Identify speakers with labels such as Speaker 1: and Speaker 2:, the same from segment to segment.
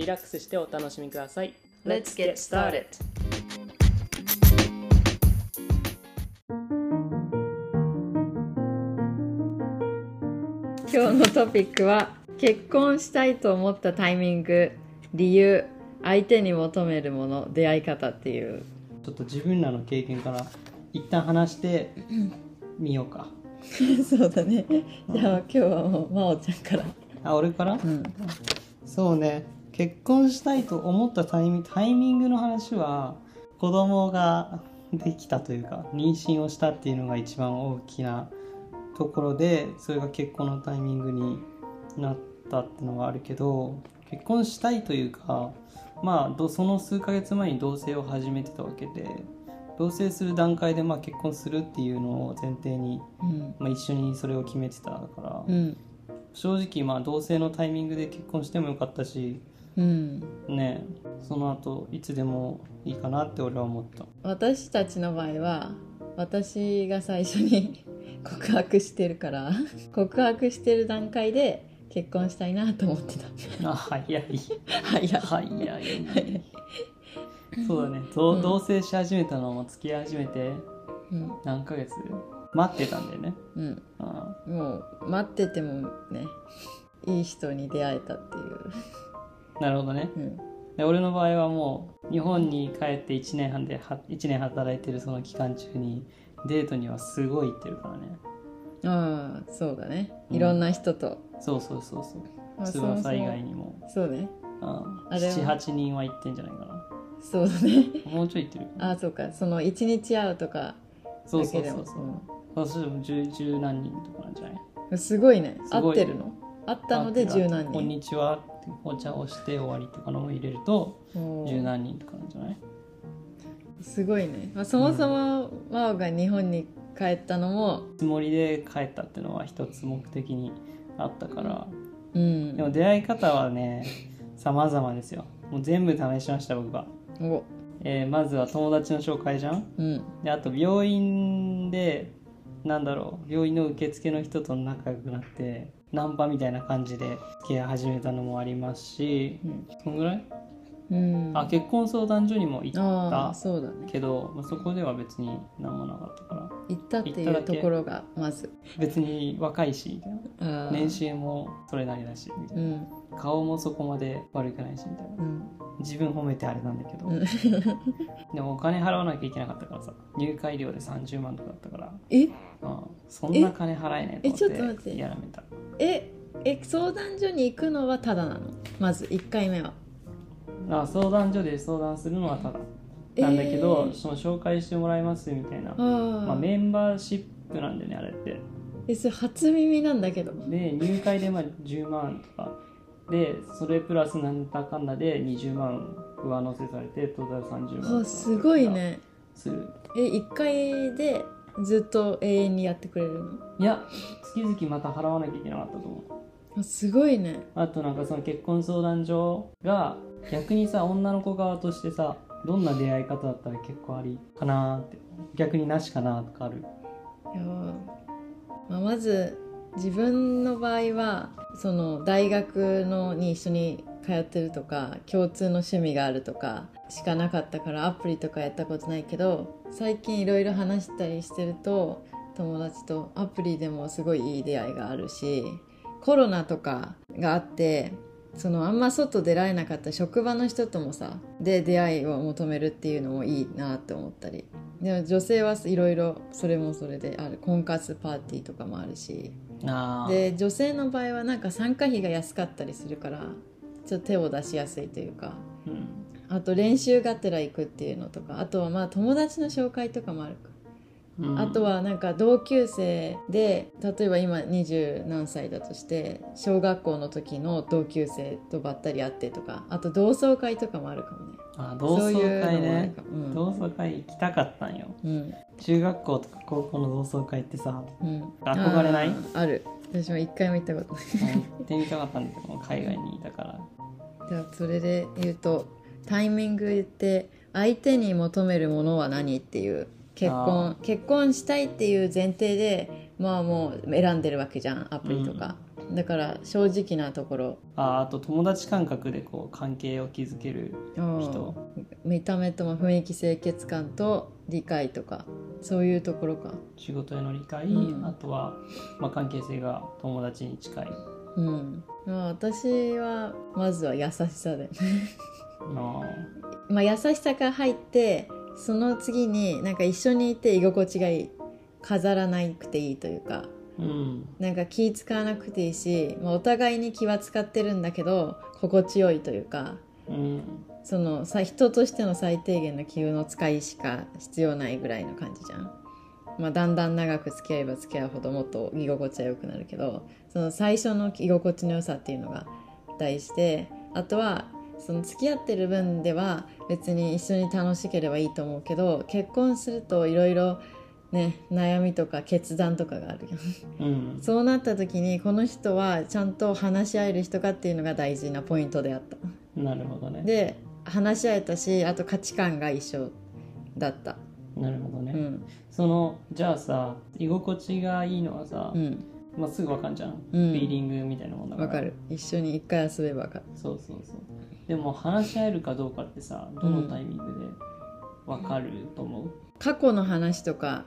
Speaker 1: リラックスしてお楽しみください。
Speaker 2: Let's get started. 今日のトピックは結婚したいと思ったタイミング理由相手に求めるもの出会い方っていう。
Speaker 1: ちょっと自分らの経験から一旦話して みようか。
Speaker 2: そうだね。じゃあ今日はもう真央ちゃんから。
Speaker 1: あ俺から、
Speaker 2: うん。
Speaker 1: そうね結婚したいと思ったタイミングの話は子供ができたというか妊娠をしたっていうのが一番大きなところでそれが結婚のタイミングになったっていうのがあるけど結婚したいというかまあどその数ヶ月前に同棲を始めてたわけで同棲する段階でまあ結婚するっていうのを前提に、
Speaker 2: うん。
Speaker 1: まあ、一緒にそれを決めてたから、
Speaker 2: うん。
Speaker 1: 正直まあ同棲のタイミングで結婚してもよかったし
Speaker 2: うん。
Speaker 1: ね。その後いつでもいいかなって俺は思った。
Speaker 2: 私たちの場合は私が最初に 告白してるから告白してる段階で結婚したいなと思ってた。
Speaker 1: あ早い。
Speaker 2: はい。や
Speaker 1: 早い そうだね。同
Speaker 2: うん。
Speaker 1: 同棲し始めたのも付き合い始めて
Speaker 2: うん。
Speaker 1: 何ヶ月？待ってたんだよね。
Speaker 2: うん。
Speaker 1: あ
Speaker 2: もう待っててもねいい人に出会えたっていう、
Speaker 1: あなるほどね。
Speaker 2: うん、
Speaker 1: で俺の場合はもう日本に帰って1年半では1年働いてるその期間中にデートにはすごい行ってるからね。
Speaker 2: ああそうだね。
Speaker 1: うん。
Speaker 2: いろんな人と、
Speaker 1: そうそうそうそう。
Speaker 2: まあそもそ
Speaker 1: 翼以
Speaker 2: も
Speaker 1: 外にも。
Speaker 2: そうね。あれは
Speaker 1: 78人は行ってんじゃないかな。
Speaker 2: そうだね。
Speaker 1: もうちょい行ってる
Speaker 2: ああそうか。その一日会うとか
Speaker 1: そうそうそうそう。そうすると十十何人とかなんじゃない？
Speaker 2: うんすごいね合ってるの？会ったので十何
Speaker 1: こん
Speaker 2: 人
Speaker 1: にちはお茶をして終わりとかのも入れると十何人とかなんじゃない？
Speaker 2: すごいね、まあ、そもそも真央が日本に帰ったのも
Speaker 1: つもりで帰ったっていうのは一つ目的にあったから。
Speaker 2: うん。
Speaker 1: でも出会い方はね様々ですよ。もう全部試しました僕は、
Speaker 2: お。
Speaker 1: えーまずは友達の紹介じゃん？
Speaker 2: うん。
Speaker 1: であと病院でなんだろう病院の受付の人と仲良くなってナンパみたいな感じで付き合い始めたのもありますし
Speaker 2: うん
Speaker 1: そんぐらい？
Speaker 2: うん。
Speaker 1: あ結婚相談所にも行
Speaker 2: あ
Speaker 1: った
Speaker 2: あそうだね。
Speaker 1: けど、まあ、そこでは別に何もなかったから。
Speaker 2: 行ったっていう
Speaker 1: 行っただけ
Speaker 2: ところがまず。
Speaker 1: 別に若いしみたいな。
Speaker 2: あー。
Speaker 1: 年収もそれなりだしみたいうな、
Speaker 2: ん。
Speaker 1: 顔もそこまで悪くないしみたいな。
Speaker 2: うん。
Speaker 1: 自分褒めてあれなんだけど、
Speaker 2: うん。
Speaker 1: でもお金払わなきゃいけなかったからさ入会料で30万とかだったから、
Speaker 2: え？
Speaker 1: うん、そんな金払えねえと思って
Speaker 2: えちょっと待って。
Speaker 1: やらめた
Speaker 2: ええ相談所に行くのはただなの？まず1回目は。
Speaker 1: あ相談所で相談するのはただ
Speaker 2: えー。
Speaker 1: なんだけど、その紹介してもらいますみたいな、
Speaker 2: あ
Speaker 1: まあ、
Speaker 2: あ
Speaker 1: メンバーシップなんだよねあれって。
Speaker 2: えそれ初耳なんだけど。
Speaker 1: で入会でまあ10万とか。でそれプラスなんだかんだで20万上乗せされてトータル30万
Speaker 2: あすごいね。
Speaker 1: する。
Speaker 2: え1回でずっと永遠にやってくれるの。
Speaker 1: いや月々また払わなきゃいけなかったと思う。
Speaker 2: あすごいね。
Speaker 1: あとなんかその結婚相談所が逆にさ女の子側としてさどんな出会い方だったら結構ありかなーって。逆になしかなとかある。
Speaker 2: いやー。まあ、まず自分の場合はその大学のに一緒に通ってるとか共通の趣味があるとかしかなかったからアプリとかやったことないけど最近いろいろ話したりしてると友達とアプリでもすごいいい出会いがあるしコロナとかがあってそのあんま外出られなかった職場の人ともさで出会いを求めるっていうのもいいなって思ったり。でも女性はいろいろそれもそれである。婚活パーティーとかもあるし。で女性の場合はなんか参加費が安かったりするからちょっと手を出しやすいというか。
Speaker 1: うん。
Speaker 2: あと練習がてら行くっていうのとか。あとはまあ友達の紹介とかもあるか、
Speaker 1: うん。
Speaker 2: あとはなんか同級生で例えば今二十何歳だとして小学校の時の同級生とばったり会ってとか。あと同窓会とかもあるかもね。
Speaker 1: あ同窓会ね。同窓会行きたかったんよ。
Speaker 2: うん。
Speaker 1: 中学校とか高校の同窓会ってさ
Speaker 2: うん。
Speaker 1: 憧れない？
Speaker 2: ある。私も一回も行ったことない。
Speaker 1: 行ってみたかったんだけど海外にいたから
Speaker 2: じゃあそれで言うとタイミング言って相手に求めるものは何っていう結婚結婚したいっていう前提でまあもう選んでるわけじゃんアプリとか、だから正直なところ。
Speaker 1: ああと友達感覚でこう関係を築ける人。
Speaker 2: 見た目とも雰囲気清潔感と理解とかそういうところか。
Speaker 1: 仕事への理解、
Speaker 2: うん。
Speaker 1: あとは、まあ、関係性が友達に近い
Speaker 2: うん。まあ私はまずは優しさで。
Speaker 1: あ
Speaker 2: まあ優しさから入ってその次になんか一緒にいて居心地がいい。飾らなくていいというか。
Speaker 1: ーうん。
Speaker 2: なんか気使わなくていいし、まあ、お互いに気は使ってるんだけど心地よいというか。
Speaker 1: うん。
Speaker 2: そのさ人としての最低限の気の使いしか必要ないぐらいの感じじゃん、まあ、だんだん長く付き合えば付き合うほどもっと居心地は良くなるけどその最初の居心地の良さっていうのが大事であとはその付き合ってる分では別に一緒に楽しければいいと思うけど結婚するといろいろね悩みとか決断とかがある。よ
Speaker 1: うん。
Speaker 2: そうなった時にこの人はちゃんと話し合える人かっていうのが大事なポイントであった。
Speaker 1: なるほどね。
Speaker 2: で話し合えたしあと価値観が一緒だった
Speaker 1: なるほどね、
Speaker 2: うん。
Speaker 1: そのじゃあさ居心地がいいのはさ、
Speaker 2: うん。
Speaker 1: まあ、すぐわかんじゃん、
Speaker 2: うん。
Speaker 1: フィーリングみたいなもんだから。
Speaker 2: わかる。一緒に一回遊べばわかる。
Speaker 1: そうそうそう。でも話し合えるかどうかってさどのタイミングでわかると思う、
Speaker 2: 過去の話とか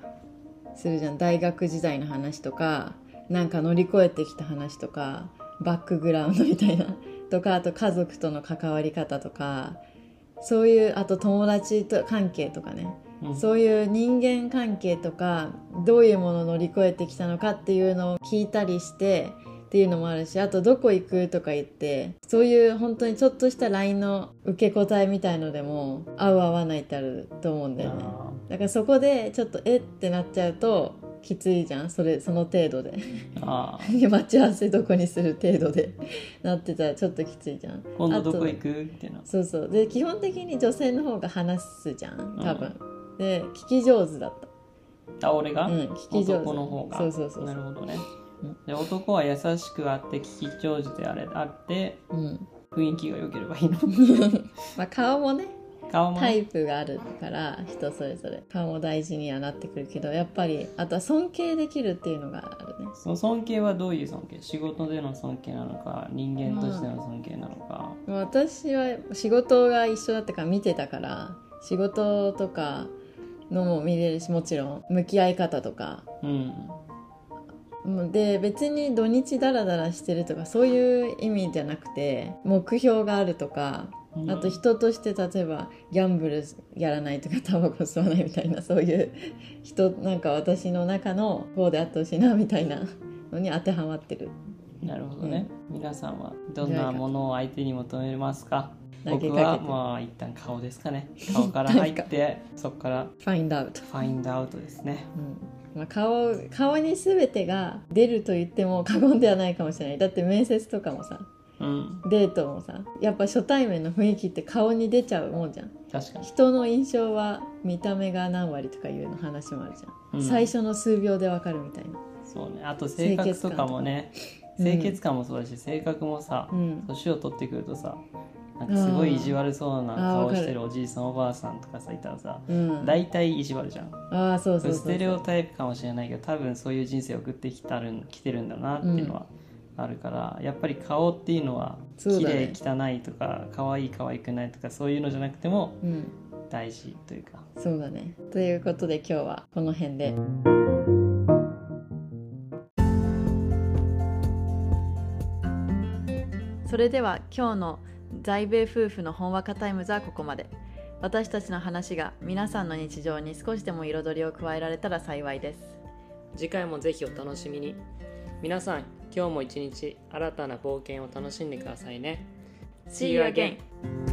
Speaker 2: するじゃん。大学時代の話とかなんか乗り越えてきた話とかバックグラウンドみたいな。とかあと家族との関わり方とかそういうあと友達と関係とかね。
Speaker 1: うん
Speaker 2: そういう人間関係とかどういうものを乗り越えてきたのかっていうのを聞いたりしてっていうのもあるしあとどこ行くとか言ってそういう本当にちょっとした LINE の受け答えみたいのでも合う合わないってあると思うんだよね。
Speaker 1: あ
Speaker 2: だからそこでちょっとえってなっちゃうときついじゃん。それその程度で。待ち合わせどこにする程度で。なってたらちょっときついじゃん。
Speaker 1: 今度どこ行くっていうの。
Speaker 2: そうそう。で基本的に女性の方が話すじゃん。多分、で聞き上手だった。
Speaker 1: あ俺が、
Speaker 2: うん聞き上手。
Speaker 1: 男の方が。
Speaker 2: そうそうそう
Speaker 1: なるほどね、
Speaker 2: うん。
Speaker 1: で男は優しくあって聞き上手であれあって
Speaker 2: うん。
Speaker 1: 雰囲気が良ければいいの？
Speaker 2: まあ顔もね
Speaker 1: 顔も
Speaker 2: タイプがあるから人それぞれ。顔も大事にはなってくるけどやっぱりあとは尊敬できるっていうのがあるね。
Speaker 1: その尊敬はどういう尊敬？仕事での尊敬なのか人間としての尊敬なのか、
Speaker 2: 私は仕事が一緒だったから見てたから仕事とかのも見れるしもちろん。向き合い方とか。
Speaker 1: うん。
Speaker 2: うんで別に土日ダラダラしてるとかそういう意味じゃなくて目標があるとか
Speaker 1: うん。
Speaker 2: あと人として例えばギャンブルやらないとかタバコ吸わないみたいなそういう人なんか私の中のこうであってほしいなみたいなのに当てはまってる
Speaker 1: なるほどね、皆さんはどんなものを相手に求めますか？僕はまあ一旦顔ですかね。顔から入ってそこから。
Speaker 2: ファインダウト、
Speaker 1: ファインドアウトですね。
Speaker 2: うん。まあ、顔顔に全てが出ると言っても過言ではないかもしれない。だって面接とかもさ
Speaker 1: うん。
Speaker 2: デートもさやっぱ初対面の雰囲気って顔に出ちゃうもんじゃん。
Speaker 1: 確かに。
Speaker 2: 人の印象は見た目が何割とかいうの話もあるじゃん、
Speaker 1: うん。
Speaker 2: 最初の数秒でわかるみたいな。
Speaker 1: そうね。あと性格とかもね
Speaker 2: 清潔感
Speaker 1: もそうだし、性格もさ
Speaker 2: うん。
Speaker 1: 年を取ってくるとさなんかすごい意地悪そうな顔してるおじいさんおばあさんとかさいたらさ
Speaker 2: うん。
Speaker 1: 大体意地悪じゃん。
Speaker 2: ああそうそう
Speaker 1: ステレオタイプかもしれないけど多分そういう人生を送ってきたるん来てるんだなっていうのはあるから、やっぱり顔っていうのは綺
Speaker 2: そうだね。
Speaker 1: 麗汚いとか可愛い可愛くないとかそういうのじゃなくても
Speaker 2: うん。
Speaker 1: 大事というか。
Speaker 2: そうだね。ということで今日はこの辺でそれでは今日の在米夫婦のほんわかタイムズはここまで。私たちの話が皆さんの日常に少しでも彩りを加えられたら幸いです。
Speaker 1: 次回もぜひお楽しみに。皆さん今日も一日新たな冒険を楽しんでくださいね。
Speaker 2: See you again!